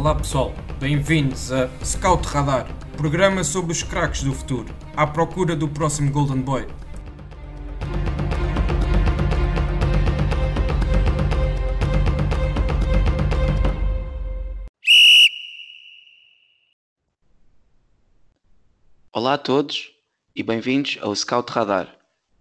Olá pessoal, bem-vindos a Scout Radar, programa sobre os craques do futuro, à procura do próximo Golden Boy. Olá a todos e bem-vindos ao Scout Radar.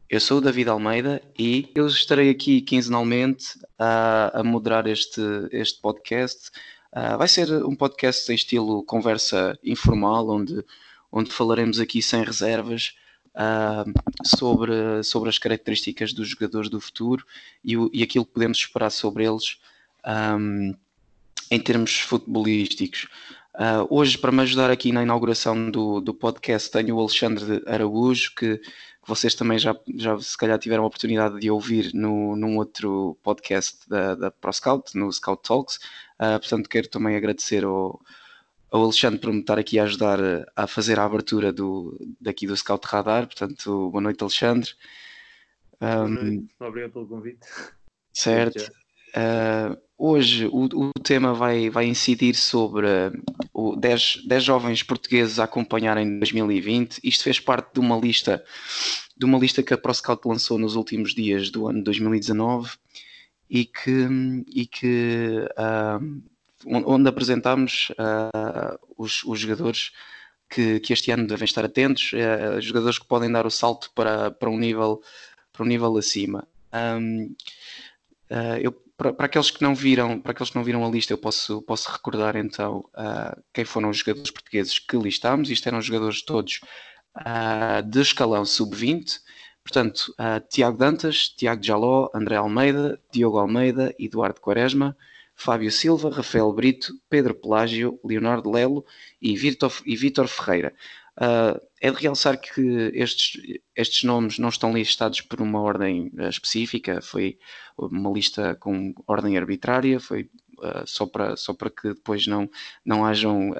Eu sou o David Almeida e eu estarei aqui quinzenalmente a, a moderar este, este podcast. Uh, vai ser um podcast em estilo conversa informal, onde, onde falaremos aqui sem reservas uh, sobre, sobre as características dos jogadores do futuro e, o, e aquilo que podemos esperar sobre eles um, em termos futebolísticos. Uh, hoje, para me ajudar aqui na inauguração do, do podcast, tenho o Alexandre Araújo, que, vocês também já, já se calhar tiveram a oportunidade de ouvir no, num outro podcast da, da ProScout, no Scout Talks. Uh, portanto, quero também agradecer ao, ao Alexandre por me estar aqui a ajudar a fazer a abertura do, daqui do Scout Radar. Portanto, boa noite, Alexandre. Um, boa noite. Obrigado pelo convite. Certo. Uh, hoje o, o, tema vai, vai incidir sobre uh, 10, 10 jovens portugueses a acompanhar em 2020. Isto fez parte de uma lista de uma lista que a ProScout lançou nos últimos dias do ano 2019 e que, e que uh, onde apresentámos uh, os, os, jogadores que, que, este ano devem estar atentos, uh, jogadores que podem dar o salto para, para, um, nível, para um nível acima. Um, eu para, para, aqueles que não viram, para aqueles que não viram a lista, eu posso, posso recordar então uh, quem foram os jogadores portugueses que listámos. Isto eram jogadores todos uh, de escalão sub-20. Portanto, uh, Tiago Dantas, Tiago Jaló, André Almeida, Diogo Almeida, Eduardo Quaresma, Fábio Silva, Rafael Brito, Pedro Pelágio, Leonardo Lelo e Vítor, e Vítor Ferreira. Uh, é de realçar que estes, estes nomes não estão listados por uma ordem uh, específica, foi uma lista com ordem arbitrária, foi uh, só, para, só para que depois não, não hajam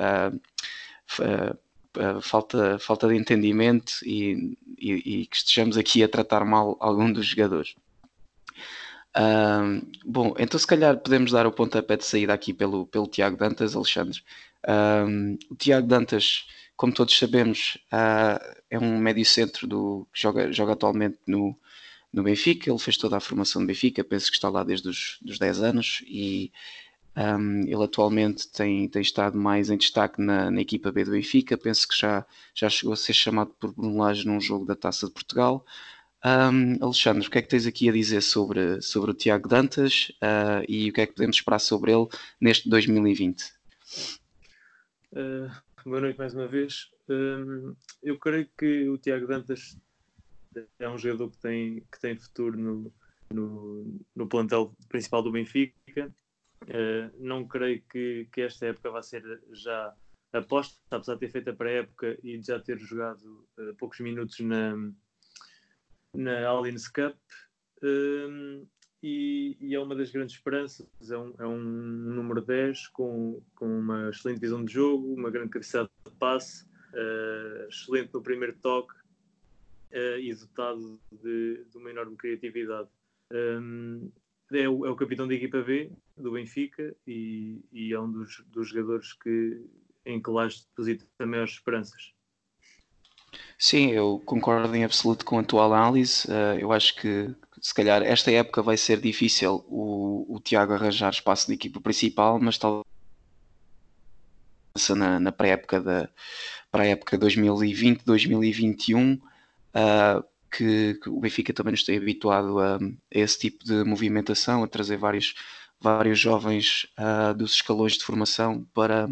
falta, falta de entendimento e, e, e, que estejamos aqui a tratar mal algum dos jogadores. bom, então se calhar podemos dar o pontapé de saída aqui pelo, pelo Tiago Dantas, Alexandre. o Tiago Dantas como todos sabemos, uh, é um médio centro do, que joga, joga atualmente no, no Benfica. Ele fez toda a formação do Benfica, penso que está lá desde os dos 10 anos e um, ele atualmente tem, tem estado mais em destaque na, na, equipa B do Benfica. Penso que já, já chegou a ser chamado por Bruno num jogo da Taça de Portugal. Um, Alexandre, o que é que tens aqui a dizer sobre, sobre o Tiago Dantas uh, e o que é que podemos esperar sobre ele neste 2020? Uh, boa noite mais uma vez. Um, eu creio que o Tiago Dantas é um jogador que tem, que tem futuro no, no, no plantel principal do Benfica. Uh, não creio que, que esta época vá ser já aposta, apesar de ter feito a pré-época e de já ter jogado uh, poucos minutos na, na Allianz Cup. E, e, é uma das grandes esperanças. É um, é um número 10 com, com uma excelente visão de jogo, uma grande capacidade de passe, uh, excelente no primeiro toque uh, e dotado de, de, uma enorme criatividade. Um, é, o, é, o, capitão da equipa B do Benfica e, e é um dos, dos jogadores que, em que Laje deposita maiores esperanças. Sim, eu concordo em absoluto com a tua análise. Uh, eu acho que se calhar esta época vai ser difícil o, o Tiago arranjar espaço na equipa principal, mas talvez na, na pré-época da para a época 2020-2021 uh, que, que, o Benfica também nos tem habituado a, a, esse tipo de movimentação, a trazer vários, vários jovens uh, dos escalões de formação para,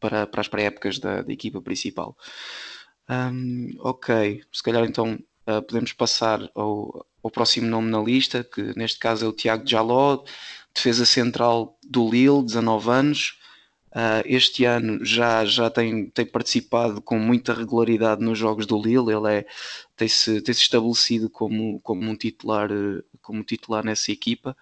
para, para as pré-épocas da, da, equipa principal. Um, ok, se calhar então uh, podemos passar ao, ao próximo nome na lista, que neste caso é o Tiago Jaló, defesa central do Lille, 19 anos. Uh, este ano já, já tem, tem participado com muita regularidade nos jogos do Lille, ele é, tem-se tem -se estabelecido como, como, um titular, como titular nessa equipa,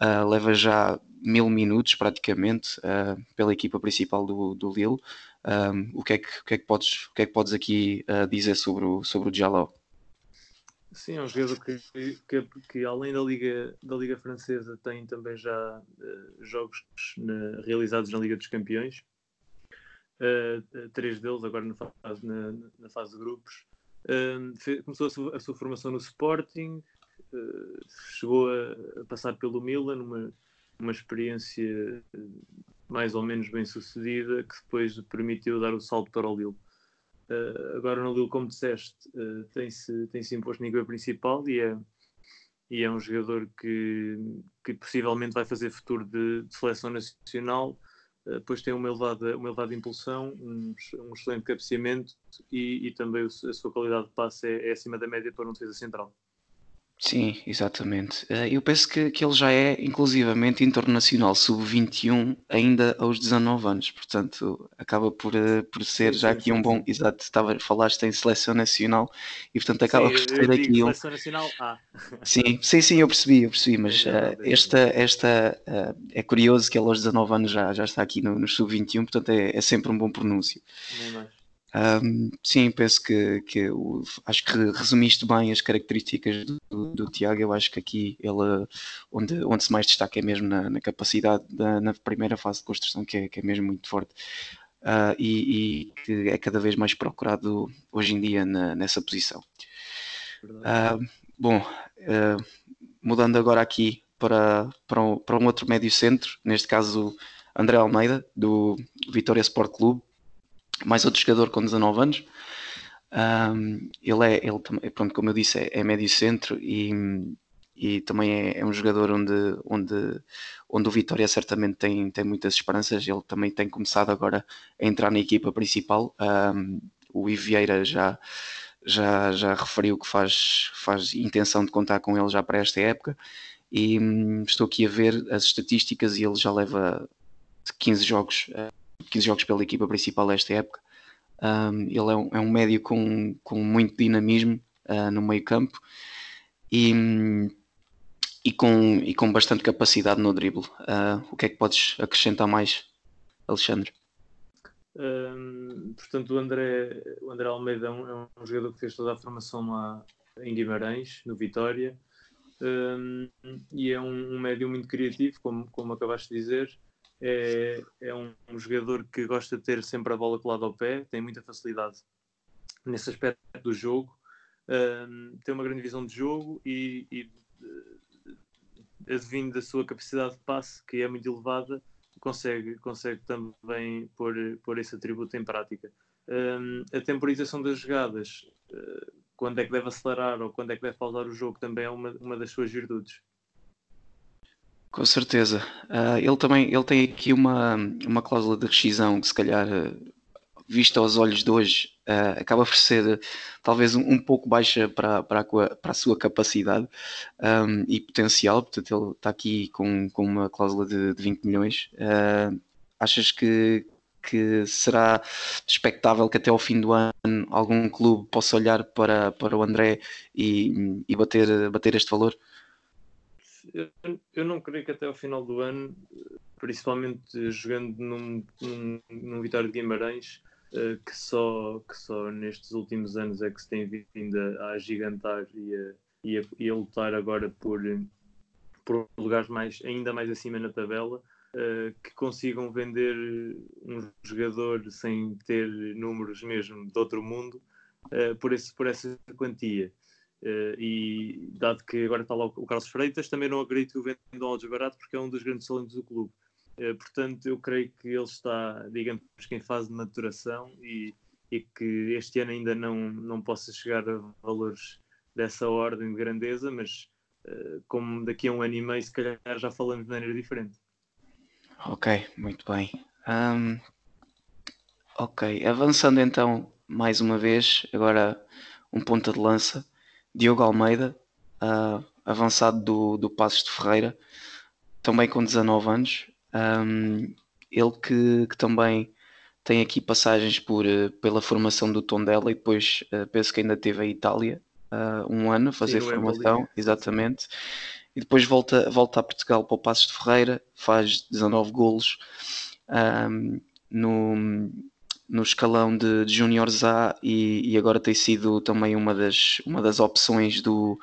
uh, leva já mil minutos praticamente uh, pela equipa principal do, do Lille. Um, o, que é que, o, que é que podes, o que é que podes aqui dizer sobre o, sobre o Jaló? Sim, é um jogador que, que, que, além da Liga, da Liga Francesa tem também já uh, jogos na, realizados na Liga dos Campeões. Uh, três deles agora na fase, na, na fase de grupos. Uh, começou a sua, a sua, formação no Sporting, chegou a, a, passar pelo Milan, uma, uma experiência mais ou menos bem sucedida que depois permitiu dar o salto para o Lille. Uh, agora no Lille, como disseste, uh, tem-se tem -se imposto na equipa principal e é, e é um jogador que, que possivelmente vai fazer futuro de, de seleção nacional. Uh, depois tem uma elevada, uma elevada impulsão, um, um excelente cabeceamento e, e também a sua qualidade de passe é, é acima da média para um defesa central. Sim, exatamente. Eh, eu penso que, que ele já é inclusivamente internacional sub-21 ainda aos 19 anos, portanto acaba por, eh, por ser já aqui um bom. Exato, estava, falaste em seleção nacional e portanto acaba sim, por ser aqui um. Seleção nacional A. Sim, sim, sim, eu percebi, eu percebi, mas uh, esta, esta é curioso que ele aos 19 anos já, já está aqui no, no sub-21, portanto é, é sempre um bom pronúncio. Nem mais. Um, sim, penso que, que o, acho que resumiste bem as características do, do, Tiago. Eu acho que aqui ele onde, onde se mais destaca é mesmo na, na capacidade da, na primeira fase de construção, que é, que é mesmo muito forte. Uh, e, e, que é cada vez mais procurado hoje em dia na, nessa posição. Uh, bom, uh, mudando agora aqui para, para, um, para um outro médio centro, neste caso André Almeida, do Vitória Sport Clube mais outro jogador com 19 anos. Um, ele é, ele, pronto, como eu disse, é, é médio centro e, e também é, é, um jogador onde, onde, onde o Vitória certamente tem, tem muitas esperanças. Ele também tem começado agora a entrar na equipa principal. Um, o Ivieira já, já, já referiu que faz, faz intenção de contar com ele já para esta época. E hum, estou aqui a ver as estatísticas e ele já leva 15 jogos 15 jogos pela equipa principal esta época. Um, ele é um, é um, médio com, com muito dinamismo uh, no meio campo e, e, com, e com bastante capacidade no drible. Uh, o que é que podes acrescentar mais, Alexandre? Um, portanto, o André, o André Almeida é um, é um, jogador que fez toda a formação lá em Guimarães, no Vitória, um, e é um, médio muito criativo, como, como acabaste de dizer é, é um, um, jogador que gosta de ter sempre a bola colada ao pé, tem muita facilidade nesse aspecto do jogo, um, tem uma grande visão de jogo e, e uh, advindo da sua capacidade de passe, que é muito elevada, consegue, consegue também pôr, pôr esse atributo em prática. Um, a temporização das jogadas, uh, quando é que deve acelerar ou quando é que deve pausar o jogo, também é uma, uma das suas virtudes. Com certeza. Uh, ele também ele tem aqui uma, uma cláusula de rescisão que se calhar, vista aos olhos de hoje, uh, acaba por ser talvez um, um, pouco baixa para, para, a, para a sua capacidade um, e potencial. Portanto, ele está aqui com, com uma cláusula de, de 20 milhões. achas que, que será expectável que até ao fim do ano algum clube possa olhar para, para o André e, e bater, bater este valor? Eu, eu não creio que até ao final do ano, principalmente jogando num, num, num Vitória de Guimarães, uh, que, só, que só nestes últimos anos é que se tem vindo a, a gigantar e a, e, a, e a lutar agora por, por lugares mais, ainda mais acima na tabela, uh, que consigam vender um jogador sem ter números mesmo de outro mundo uh, por, esse, por essa quantia. Uh, e dado que agora está lá o Carlos Freitas, também não acredito que o vendam ao desbarato porque é um dos grandes talentos do clube. Uh, portanto, eu creio que ele está, digamos que em fase de maturação e, e, que este ano ainda não, não possa chegar a valores dessa ordem de grandeza, mas uh, como daqui a um ano e meio, se calhar já falamos de maneira diferente. Ok, muito bem. Um, ok, avançando então mais uma vez, agora um ponta de lança. Diogo Almeida, uh, avançado do, do Passos de Ferreira, também com 19 anos. Um, ele que, que, também tem aqui passagens por, uh, pela formação do Tondela e depois uh, penso que ainda teve a Itália uh, um ano a fazer Sim, formação, exatamente. E depois volta, volta a Portugal para o Passos de Ferreira, faz 19 golos um, no, no escalão de, de A e, e, agora tem sido também uma das, uma das opções do,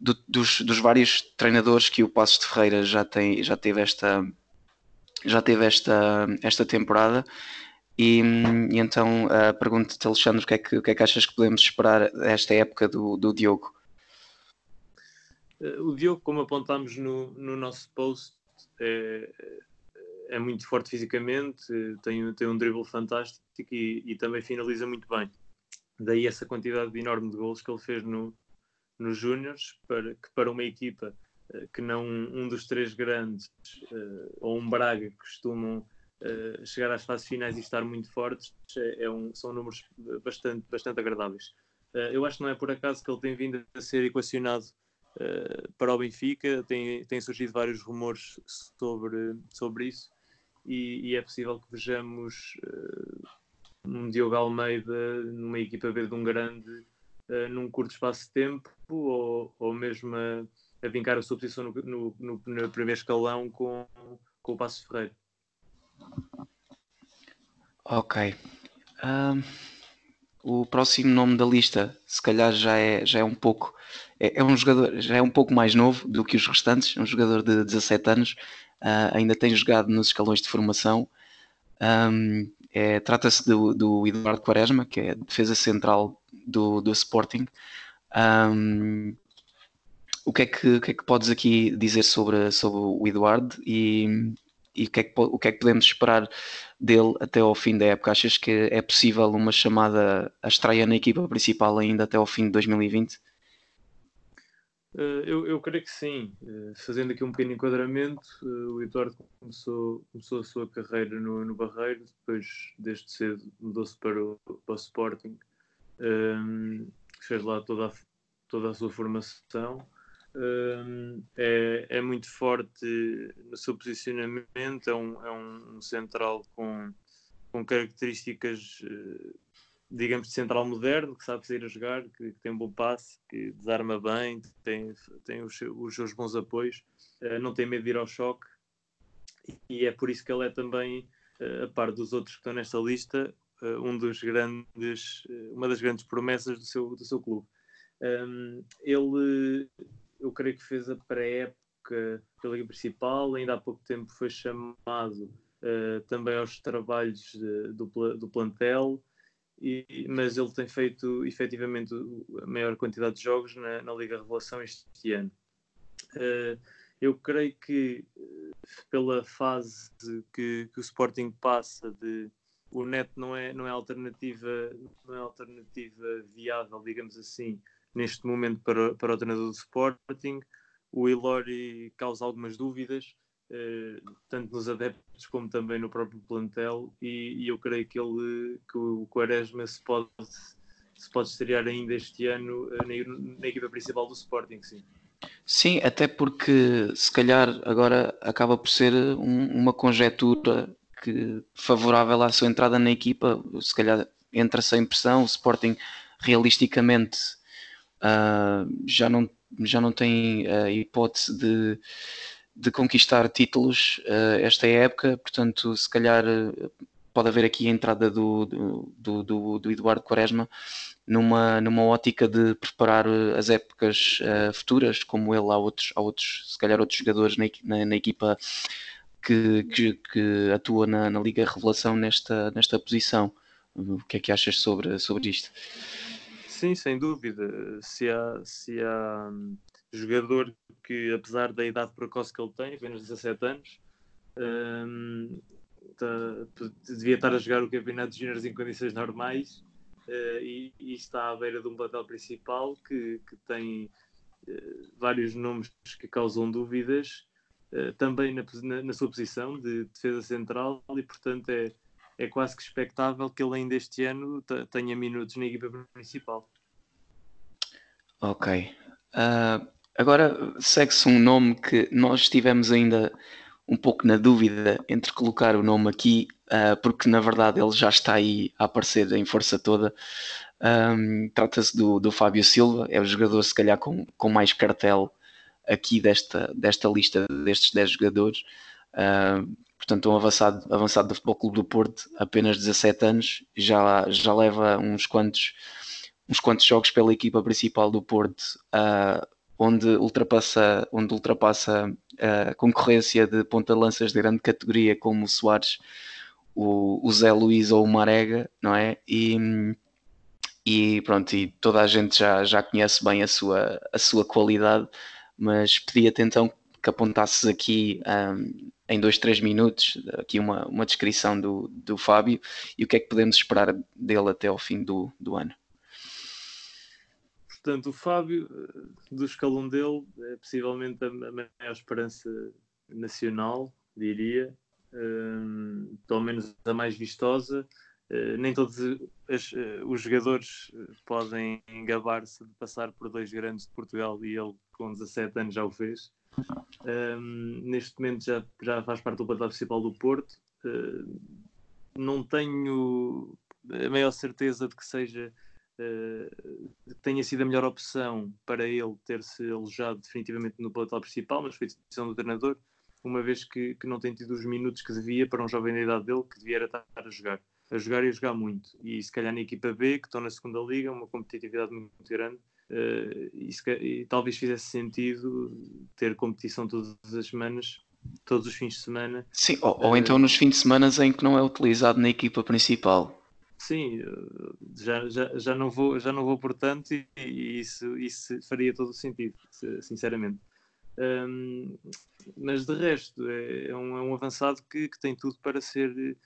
do, dos, dos vários treinadores que o Passos de Ferreira já, tem, já teve esta já teve esta, esta temporada e, e então uh, pergunto-te Alexandre o que, é que, o que é que achas que podemos esperar desta época do, do Diogo? O Diogo, como apontámos no, no nosso post, é, é muito forte fisicamente, tem, tem um dribble fantástico e, e, também finaliza muito bem. Daí essa quantidade enorme de gols que ele fez no, nos Júniors, para, que para uma equipa eh, que não um dos três grandes uh, ou um Braga que costumam uh, chegar às fases finais e estar muito fortes, é, é um, são números bastante, bastante agradáveis. Eu acho que não é por acaso que ele tem vindo a ser equacionado para o Benfica, tem, tem surgido vários rumores sobre, sobre isso e, e é possível que vejamos uh, um Diogo Almeida numa equipa B de um grande uh, num curto espaço de tempo ou, ou mesmo a, a vincar a sua posição no, no, no, no primeiro escalão com, com o Passo Ferreira. Ok. Um, o próximo nome da lista, se calhar já é, já é um pouco é, é, um jogador já é um pouco mais novo do que os restantes, um jogador de 17 anos, uh, ainda tem jogado nos escalões de formação. Um, é, Trata-se do, do, Eduardo Quaresma, que é defesa central do, do Sporting. Um, o, que é que, o que é que podes aqui dizer sobre, sobre o Eduardo e, e o, que é que, o que é que podemos esperar dele até ao fim da época? Achas que é possível uma chamada a estreia na equipa principal ainda até ao fim de 2020? Uh, eu, eu, creio que sim. Uh, fazendo aqui um pequeno enquadramento, uh, o Eduardo começou, começou a sua carreira no, no Barreiro, depois, desde cedo, mudou-se para o, para o Sporting, um, fez lá toda a, toda a sua formação. Um, é, é, muito forte no seu posicionamento, é um, é um central com, com características digamos, de central moderno, que sabe sair a jogar, que, que, tem um bom passe, que desarma bem, tem, tem os, os seus bons apoios, uh, não tem medo de ir ao choque, e é por isso que ele é também, uh, a par dos outros que estão nesta lista, uh, um dos grandes, uma das grandes promessas do seu, do seu clube. Um, ele, eu creio que fez a pré-época pela Liga Principal, ainda há pouco tempo foi chamado também aos trabalhos de, do, do plantel, e, mas ele tem feito efetivamente a maior quantidade de jogos na, na Liga Revelação este ano. Uh, eu creio que pela fase que, que, o Sporting passa de o Neto não é não é alternativa não é alternativa viável digamos assim neste momento para, para o treinador do Sporting o Ilori causa algumas dúvidas eh, tanto nos adeptos como também no próprio plantel, e, e, eu creio que, ele, que o Quaresma se pode, se pode estrear ainda este ano eh, na, na equipa principal do Sporting, sim. Sim, até porque se calhar agora acaba por ser um, uma conjetura que, favorável à sua entrada na equipa, se calhar entra sem pressão, o Sporting realisticamente uh, já, não, já não tem a hipótese de de conquistar títulos uh, esta época, portanto, se calhar uh, pode haver aqui a entrada do, do, do, do, Eduardo Quaresma numa, numa ótica de preparar eh, as épocas uh, futuras, como ele, há outros, há outros, se calhar outros jogadores na, na, na equipa que, que, que, atua na, na Liga Revelação nesta, nesta posição. O que é que achas sobre, sobre isto? Sim, sem dúvida. Se há, se há jogador que, apesar da idade precoce que ele tem, apenas 17 anos, um, tá, devia estar a jogar o campeonato de juniors em condições normais uh, e, e, está à beira de um plantel principal que, que tem uh, vários nomes que causam dúvidas, uh, também na, na, na, sua posição de defesa central, e portanto é, é quase que expectável que ele ainda este ano tenha minutos na equipa principal. Ok. Uh, Agora segue-se um nome que nós estivemos ainda um pouco na dúvida entre colocar o nome aqui, uh, porque na verdade ele já está aí a aparecer em força toda. Um, Trata-se do, do Fábio Silva, é o jogador se calhar com, com mais cartel aqui desta, desta lista destes 10 jogadores. Uh, portanto um avançado, avançado do Futebol Clube do Porto, apenas 17 anos, já, já leva uns quantos, uns quantos jogos pela equipa principal do Porto, uh, onde ultrapassa, onde ultrapassa a concorrência de ponta-lanças de grande categoria como o Soares, o, o Zé Luís ou o Marega, não é? E, e pronto, e toda a gente já, já conhece bem a sua, a sua qualidade, mas pedia-te então que apontasses aqui um, em dois, três minutos aqui uma, uma descrição do, do Fábio e o que é que podemos esperar dele até ao fim do, do ano. Portanto, o Fábio, do escalão dele, é possivelmente a maior esperança nacional, diria, um, pelo menos a mais vistosa. Eh, nem todos as, eh, os jogadores eh, podem gabar-se de passar por dois grandes de Portugal e ele com 17 anos já o fez. Um, neste momento já, já faz parte do plantel principal do Porto. Uh, não tenho a maior certeza de que seja uh, tenha sido a melhor opção para ele ter-se alojado definitivamente no plantel principal, mas foi decisão do treinador, uma vez que, que não tem tido os minutos que devia para um jovem da idade dele que devia estar a jogar a jogar e a jogar muito. E se calhar na equipa B, que estão na segunda liga, uma competitividade muito grande, uh, e, se, e, talvez fizesse sentido ter competição todas as semanas, todos os fins de semana. Sim, ou, ou uh, então nos fins de semana em que não é utilizado na equipa principal. Sim, já, já, já, não, vou, já não vou por tanto e, e isso, isso faria todo o sentido, sinceramente. Um, mas de resto, é, é, um, é um avançado que, que tem tudo para ser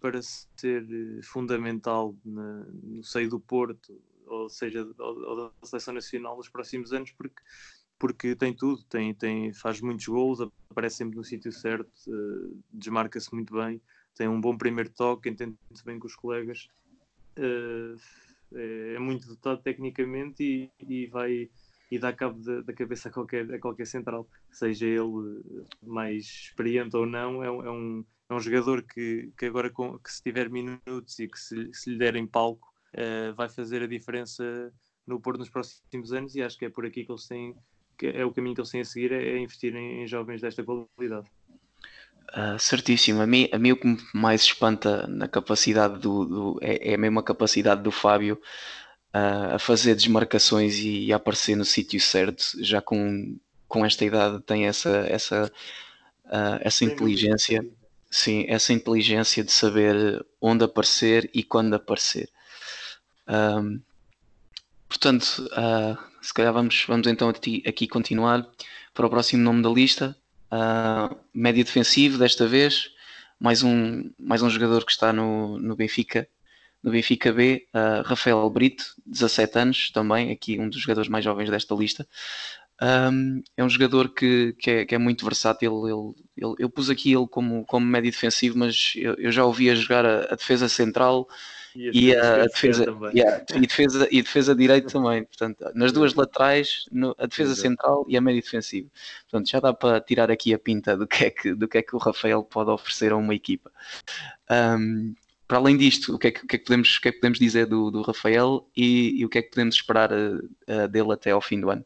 para ser eh, fundamental na, no seio do Porto, ou seja, ou, ou da seleção nacional nos próximos anos, porque, porque tem tudo, tem, tem, faz muitos gols, aparece sempre no sítio certo, uh, desmarca-se muito bem, tem um bom primeiro toque, entende-se bem com os colegas, uh, é, muito dotado tecnicamente e, e vai e dá cabo da, da, cabeça a qualquer, a qualquer central, seja ele mais experiente ou não, é, é um, é um jogador que, que agora com, que se tiver minutos e que se, se lhe derem palco uh, vai fazer a diferença no Porto nos próximos anos e acho que é por aqui que eles têm que é o caminho que eles têm a seguir é, é investir em, em, jovens desta qualidade. Uh, certíssimo. A mim, a mim o que mais espanta na capacidade do, do é, é, a mesma capacidade do Fábio uh, a fazer desmarcações e, e a aparecer no sítio certo. Já com, com esta idade tem essa, essa, uh, essa inteligência. Sim, essa inteligência de saber onde aparecer e quando aparecer. Um, portanto, se calhar vamos, vamos então aqui, aqui, continuar para o próximo nome da lista. Uh, médio defensivo, desta vez, mais um, mais um jogador que está no, no Benfica, no Benfica B, uh, Rafael Brito, 17 anos, também aqui um dos jogadores mais jovens desta lista. Um, é um jogador que, que, é, que é muito versátil. Ele, ele, eu pus aqui ele como, como médio defensivo, mas eu, eu já ouvi a jogar a, a defesa central e a, defesa, e, a, e defesa e defesa direito também. Portanto, nas duas laterais, no, a defesa Exato. central e a médio defensivo. Portanto, já dá para tirar aqui a pinta do que é que, do que, é que o Rafael pode oferecer a uma equipa. Um, para além disto, o que é que, que, é que podemos, o que é podemos dizer do, do Rafael e, e, o que é que podemos esperar uh, dele até ao fim do ano?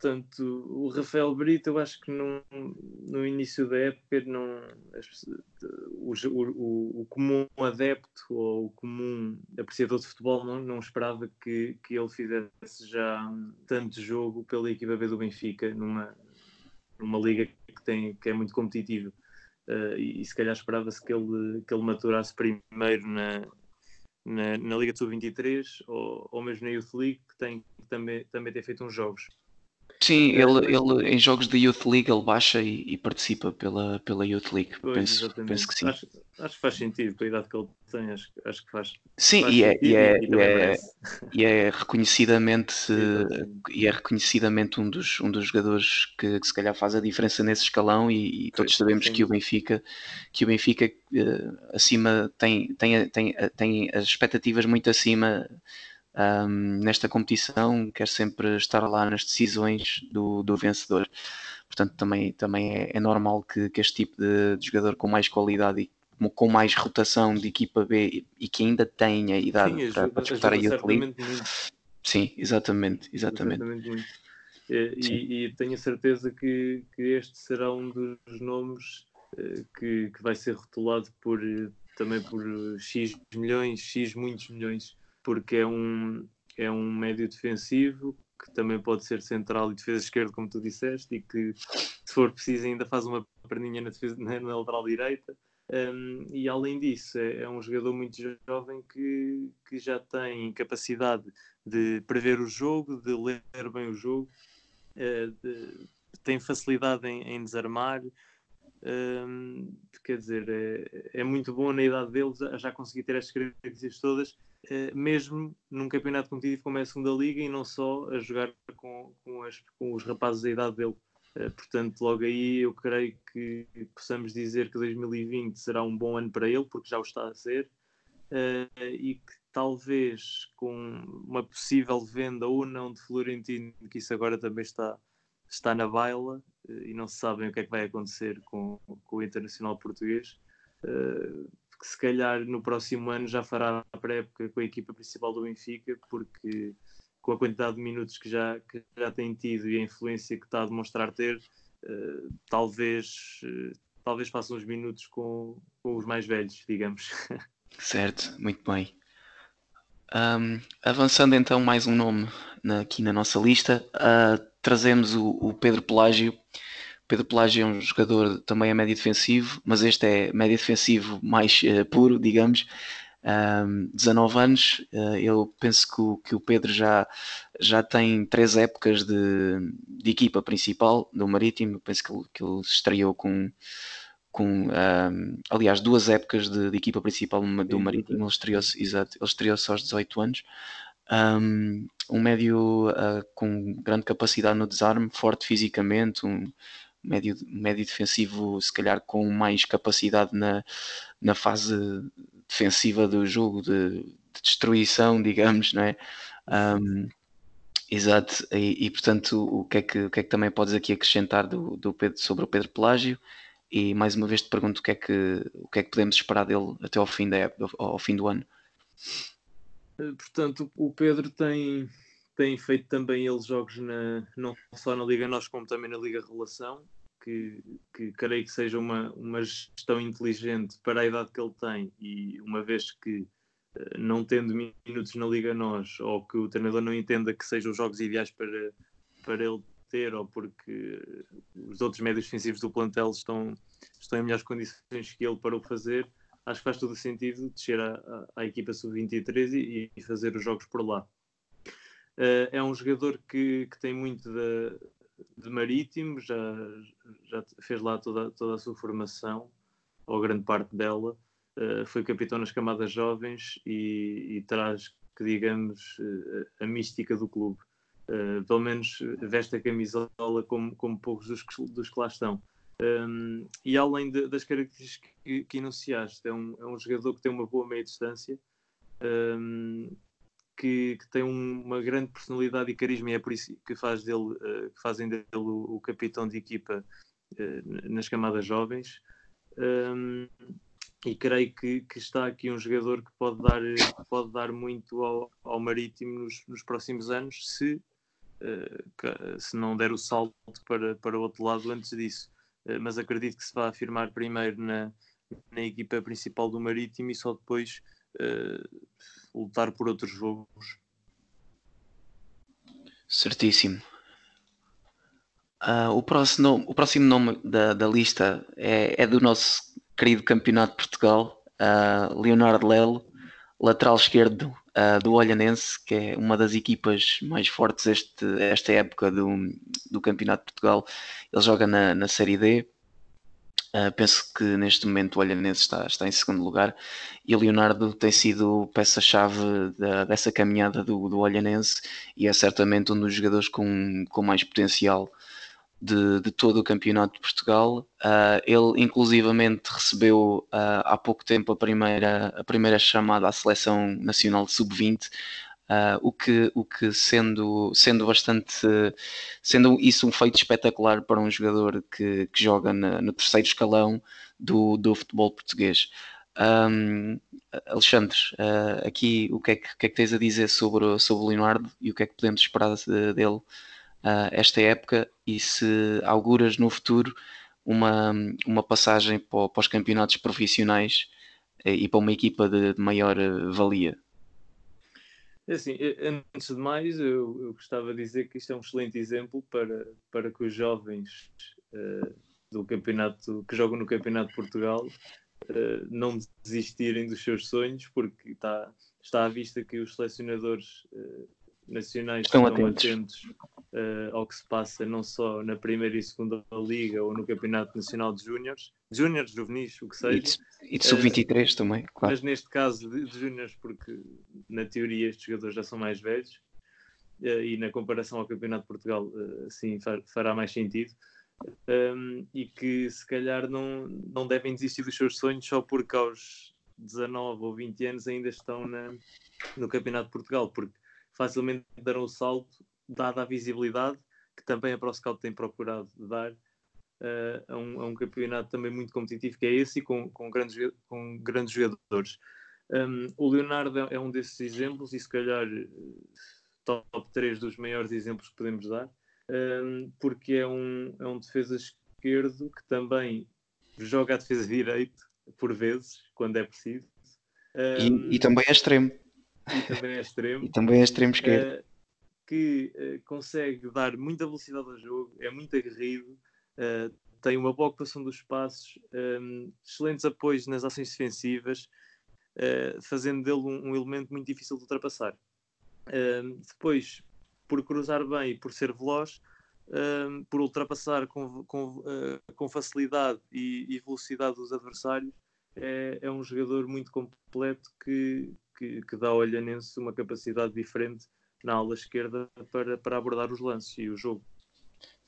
Portanto, o Rafael Brito, eu acho que no, no início da época, não, o, o, o, comum adepto ou o comum apreciador de futebol não, não esperava que, que ele fizesse já tanto jogo pela equipa B do Benfica, numa, numa liga que, tem, que é muito competitiva. Uh, e, e, se calhar esperava-se que ele, que ele maturasse primeiro na, na, na Liga de Sub-23 ou, ou mesmo na Youth League, que tem que também, também tem feito uns jogos. Sim, ele, ele em jogos da Youth League ele baixa e, e participa pela, pela Youth League. Pois, penso, penso que sim. Acho, acho, que faz sentido, pela idade que ele tem, acho, acho que faz. Sim, faz e, é, e, é, e, é, e é reconhecidamente e é reconhecidamente um dos, um dos jogadores que, que, se calhar faz a diferença nesse escalão e, e todos sabemos sim. que o Benfica que o Benfica uh, acima tem, tem, tem, tem as expectativas muito acima um, nesta competição, quer sempre estar lá nas decisões do, do vencedor. Portanto, também, também é, é normal que, que, este tipo de, de, jogador com mais qualidade e com mais rotação de equipa B e que ainda tenha idade Sim, para, para disputar a Youth League. Sim, exatamente, exatamente. exatamente e, e, tenho a certeza que, que, este será um dos nomes que, que vai ser rotulado por, também por X milhões, X muitos milhões, porque é um, é um médio defensivo que também pode ser central e defesa esquerda, como tu disseste, e que, se for preciso, ainda faz uma perninha na, defesa, na, na lateral direita. Um, e além disso, é, é, um jogador muito jovem que, que já tem capacidade de prever o jogo, de ler bem o jogo, uh, de, tem facilidade em, em desarmar. Um, quer dizer, é, é, muito bom na idade dele já, conseguir ter estas características todas mesmo num campeonato competitivo como é a segunda liga e não só a jogar com, com, as, com os rapazes da idade dele. Uh, portanto, logo aí eu creio que possamos dizer que 2020 será um bom ano para ele, porque já o está a ser, uh, e que talvez com uma possível venda ou não de Florentino, que isso agora também está, está na baila, e não se sabem o que é que vai acontecer com, com o internacional português que se calhar no próximo ano já fará a pré-época com a equipa principal do Benfica, porque com a quantidade de minutos que já, que já tem tido e a influência que está a demonstrar ter, uh, talvez, uh, talvez faça uns minutos com, com os mais velhos, digamos. Certo, muito bem. Um, avançando então mais um nome na, aqui na nossa lista, uh, trazemos o, o Pedro Pelágio, Pedro Pelágio é um jogador também a médio defensivo, mas este é médio defensivo mais uh, puro, digamos. Um, 19 anos, uh, eu penso que o, que o, Pedro já, já tem três épocas de, de equipa principal do Marítimo. penso que ele, que ele se estreou com, com um, aliás, duas épocas de, de equipa principal do Marítimo. Ele estreou-se estreou aos 18 anos. Um, um médio uh, com grande capacidade no desarme, forte fisicamente, um, médio, médio defensivo, se calhar com mais capacidade na, na fase defensiva do jogo, de, de destruição, digamos, não é? Um, exato, e, e, portanto, o que, é que, o que é que também podes aqui acrescentar do, do Pedro, sobre o Pedro Pelágio? E mais uma vez te pergunto o que é que, o que, é que podemos esperar dele até ao fim, da época, ao fim do ano. Eh, portanto, o Pedro tem, tem feito também ele jogos na, não só na Liga Nós, como também na Liga Relação, que, que creio que seja uma, uma gestão inteligente para a idade que ele tem e uma vez que eh, não tendo minutos na Liga Nós ou que o treinador não entenda que sejam os jogos ideais para, para ele ter ou porque os outros médios defensivos do plantel estão, estão em melhores condições que ele para o fazer, acho que faz todo o sentido descer à, à equipa sub-23 e, e, fazer os jogos por lá. Uh, é um jogador que, que tem muito de, de marítimo, já, já fez lá toda, toda a sua formação, ou grande parte dela. Uh, foi capitão nas camadas jovens e, e traz, que digamos, uh, a mística do clube. Uh, pelo menos veste a camisola como, como poucos dos, dos que lá estão. Um, e além de, das características que, que enunciaste, é um, é um jogador que tem uma boa meia distância, um, que, que tem um, uma grande personalidade e carisma e é por isso que, faz dele, uh, que fazem dele o, o, capitão de equipa uh, nas camadas jovens. Um, e creio que, que, está aqui um jogador que pode dar, pode dar muito ao, ao Marítimo nos, nos, próximos anos, se, uh, se não der o salto para, para o outro lado antes disso. Uh, mas acredito que se vai afirmar primeiro na, na equipa principal do Marítimo e só depois lutar por outros jogos. Certíssimo. Uh, o, próximo, o próximo nome da, da lista é, é, do nosso querido Campeonato de Portugal, uh, Leonardo Lelo, lateral esquerdo uh, do Olhanense, que é uma das equipas mais fortes este, esta época do, do Campeonato de Portugal. Ele joga na, na Série D, Uh, penso que neste momento o Olhanense está, está em segundo lugar e Leonardo tem sido peça-chave dessa caminhada do, do Olhanense e é certamente um dos jogadores com, com mais potencial de, de todo o campeonato de Portugal. Uh, ele inclusivamente recebeu uh, há pouco tempo a primeira, a primeira chamada à seleção nacional de sub-20 Uh, o que, o que sendo, sendo bastante sendo isso um feito espetacular para um jogador que, que joga na, no terceiro escalão do, do futebol português. Um, Alexandre, uh, aqui o que, é que, que, é que tens a dizer sobre, sobre o Leonardo e o que é que podemos esperar dele esta época e se auguras no futuro uma, uma passagem para, para os campeonatos profissionais e para uma equipa de, de maior valia. É assim, antes de mais, eu, eu, gostava de dizer que isto é um excelente exemplo para, para que os jovens uh, do campeonato que jogam no Campeonato de Portugal uh, não desistirem dos seus sonhos, porque está, está à vista que os selecionadores uh, nacionais estão, estão atentos, atentos uh, ao que se passa não só na primeira e segunda liga ou no campeonato nacional de júniores, júniores, juvenis, o que seja. E de, sub-23 uh, também, claro. Mas neste caso de, de júniores, porque na teoria estes jogadores já são mais velhos uh, e na comparação ao campeonato de Portugal, sim, fará mais sentido. Um, e que se calhar não, não devem desistir dos seus sonhos só porque aos 19 ou 20 anos ainda estão na, no Campeonato de Portugal, porque facilmente darão o salto, dada a visibilidade que também a ProScout tem procurado dar uh, a, um, a, um, campeonato também muito competitivo que é esse e com, com, grandes, com grandes jogadores. Um, o Leonardo é um desses exemplos e se calhar top 3 dos maiores exemplos que podemos dar, um, porque é um, é um defesa esquerdo que também joga a defesa direito por vezes, quando é preciso. E, e, também é extremo e também é extremo. e também é extremo esquerdo. Uh, que uh, consegue dar muita velocidade ao jogo, é muito aguerrido, uh, tem uma boa ocupação dos espaços, um, excelentes apoios nas ações defensivas, fazendo dele um, um, elemento muito difícil de ultrapassar. depois, por cruzar bem e por ser veloz, um, por ultrapassar com, com, com facilidade e, e, velocidade dos adversários, é, é um jogador muito completo que, que, que dá ao Olhanense uma capacidade diferente na ala esquerda para, para abordar os lances e o jogo.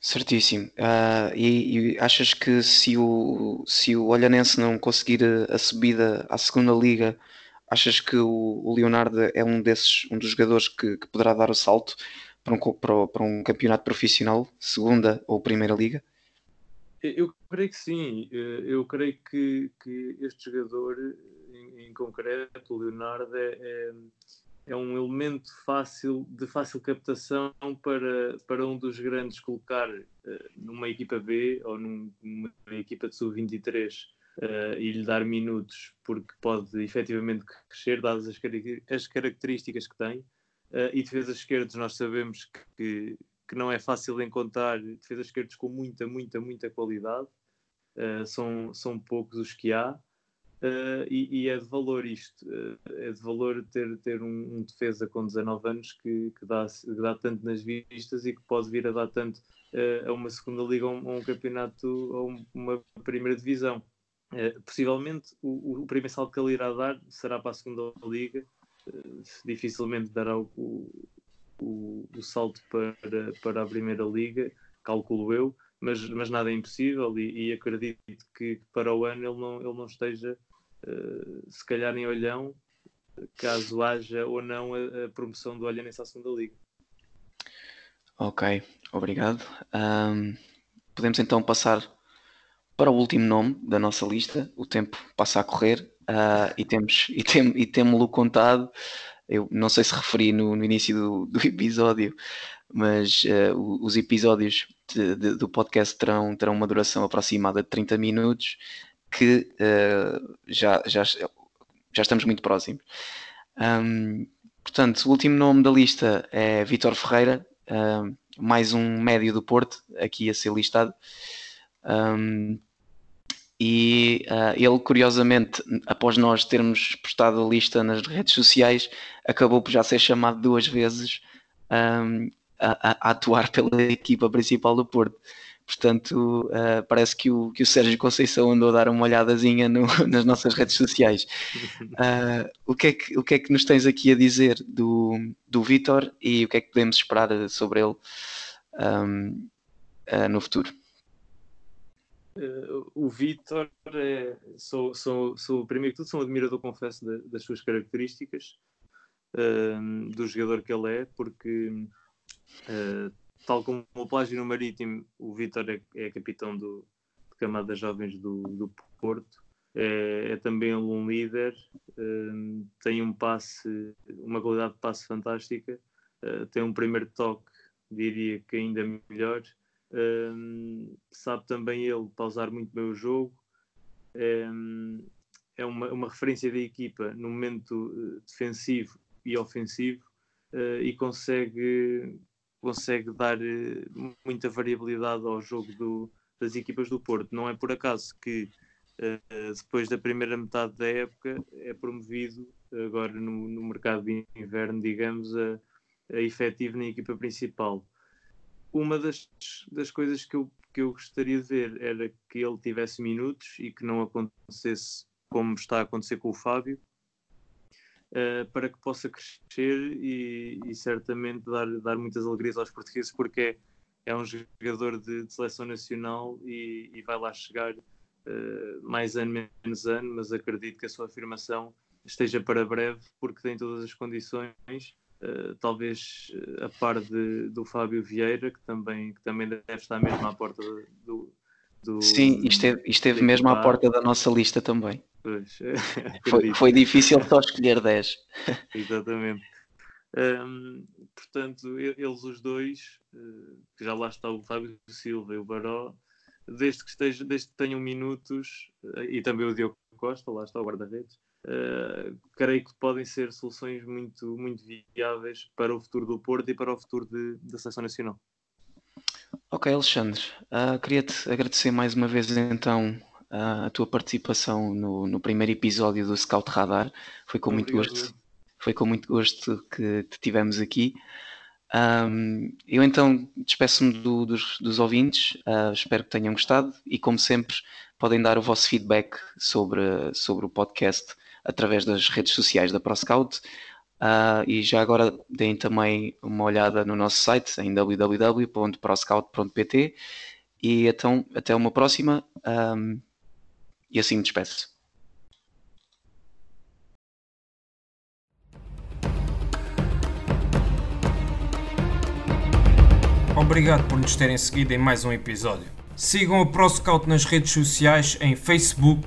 Certíssimo. Uh, e, e, achas que se o, se o Olhanense não conseguir a, a subida à segunda liga, achas que o, o, Leonardo é um desses, um dos jogadores que, que poderá dar o salto para um, para, para um campeonato profissional, segunda ou primeira liga? Eu creio que sim. Eh, eu creio que, que este jogador em, em concreto, o Leonardo, é, é, um elemento fácil, de fácil captação para, para um dos grandes colocar uh, numa equipa B ou num, numa equipa de sub-23 uh, eh, e lhe dar minutos, porque pode efetivamente crescer, dadas as, as características que tem. Uh, e defesas esquerdas, nós sabemos que, que não é fácil encontrar defesas esquerdas com muita, muita, muita qualidade. São, são poucos os que há. Uh, e, e, é de valor isto, uh, é de valor ter, ter um, um defesa com 19 anos que, que, dá, que dá tanto nas vistas e que pode vir a dar tanto uh, a uma segunda liga ou um, um, campeonato ou uma primeira divisão. possivelmente o, o, primeiro salto que ele irá dar será para a segunda liga, dificilmente dará o, o, o, salto para, para a primeira liga, calculo eu, mas, mas nada é impossível e, e acredito que para o ano ele não, ele não esteja eh, se calhar em Olhão, caso haja ou não a, a promoção do Olhanense à segunda Liga. Ok, obrigado. Um, podemos então passar para o último nome da nossa lista. O tempo passa a correr uh, e temos e, tem, e temos-lo contado. Eu não sei se referi no, no início do, do, episódio, mas uh, os episódios de, de, do podcast terão, terão uma duração aproximada de 30 minutos que uh, já, já, já estamos muito próximos. Um, portanto, o último nome da lista é Vitor Ferreira, um, mais um médio do Porto, aqui a ser listado. Um, e uh, ele, curiosamente, após nós termos postado a lista nas redes sociais, acabou por já ser chamado duas vezes a, a, atuar pela equipa principal do Porto. Portanto, uh, parece que o, que o Sérgio Conceição andou a dar uma olhadazinha no, nas nossas redes sociais. Uh, o, que é que, o que é que nos tens aqui a dizer do, do Vitor e o que é que podemos esperar sobre ele um, uh, no futuro? o Vitor, é, sou, sou, sou, primeiro que tudo, sou um admirador, confesso, de, das suas características, do jogador que ele é, porque tal como o Plágio no Marítimo, o Vitor é, é, capitão do, de Camada Jovens do, do Porto. É, é, também um líder, um, tem um passe, uma qualidade de passe fantástica, uh, tem um primeiro toque diria que ainda melhor. Um, sabe também ele pausar muito bem o jogo. Um, é uma, uma referência da equipa no momento uh, defensivo e ofensivo uh, e consegue, consegue dar uh, muita variabilidade ao jogo do, das equipas do Porto. Não é por acaso que depois da primeira metade da época é promovido agora no, no mercado de inverno, digamos, a, a efetivo na equipa principal. Uma das, das coisas que eu, que eu gostaria de ver era que ele tivesse minutos e que não acontecesse como está a acontecer com o Fábio, uh, para que possa crescer e, e, certamente dar, dar muitas alegrias aos portugueses, porque é, é um jogador de, de seleção nacional e, e, vai lá chegar uh, mais ano, menos ano, mas acredito que a sua afirmação esteja para breve, porque tem todas as condições. Uh, talvez a par de, do Fábio Vieira, que também, que também deve estar mesmo à porta do, do Sim, esteve, esteve mesmo à porta da nossa lista também. Pois, foi, foi difícil só escolher 10. Exatamente. Um, portanto, eles os dois, uh, que já lá está o Fábio Silva e o Baró, desde que, esteja, desde que tenham minutos, uh, e também o Diogo Costa, lá está o guarda-redes, uh, creio que podem ser soluções muito, muito viáveis para o futuro do Porto e para o futuro de, da Seleção Nacional. Ok, Alexandre, queria-te agradecer mais uma vez então a tua participação no, no primeiro episódio do Scout Radar. Foi com muito gosto. Foi com muito gosto que te tivemos aqui. Um, eu então despeço-me do, dos, dos, ouvintes, uh, espero que tenham gostado e, como sempre, podem dar o vosso feedback sobre, sobre o podcast através das redes sociais da ProScout. Uh, e já agora deem também uma olhada no nosso site em www.proscout.pt. E então, até uma próxima. Um, e assim me despeço. Obrigado por nos terem seguido em mais um episódio. Sigam o ProScout nas redes sociais em Facebook,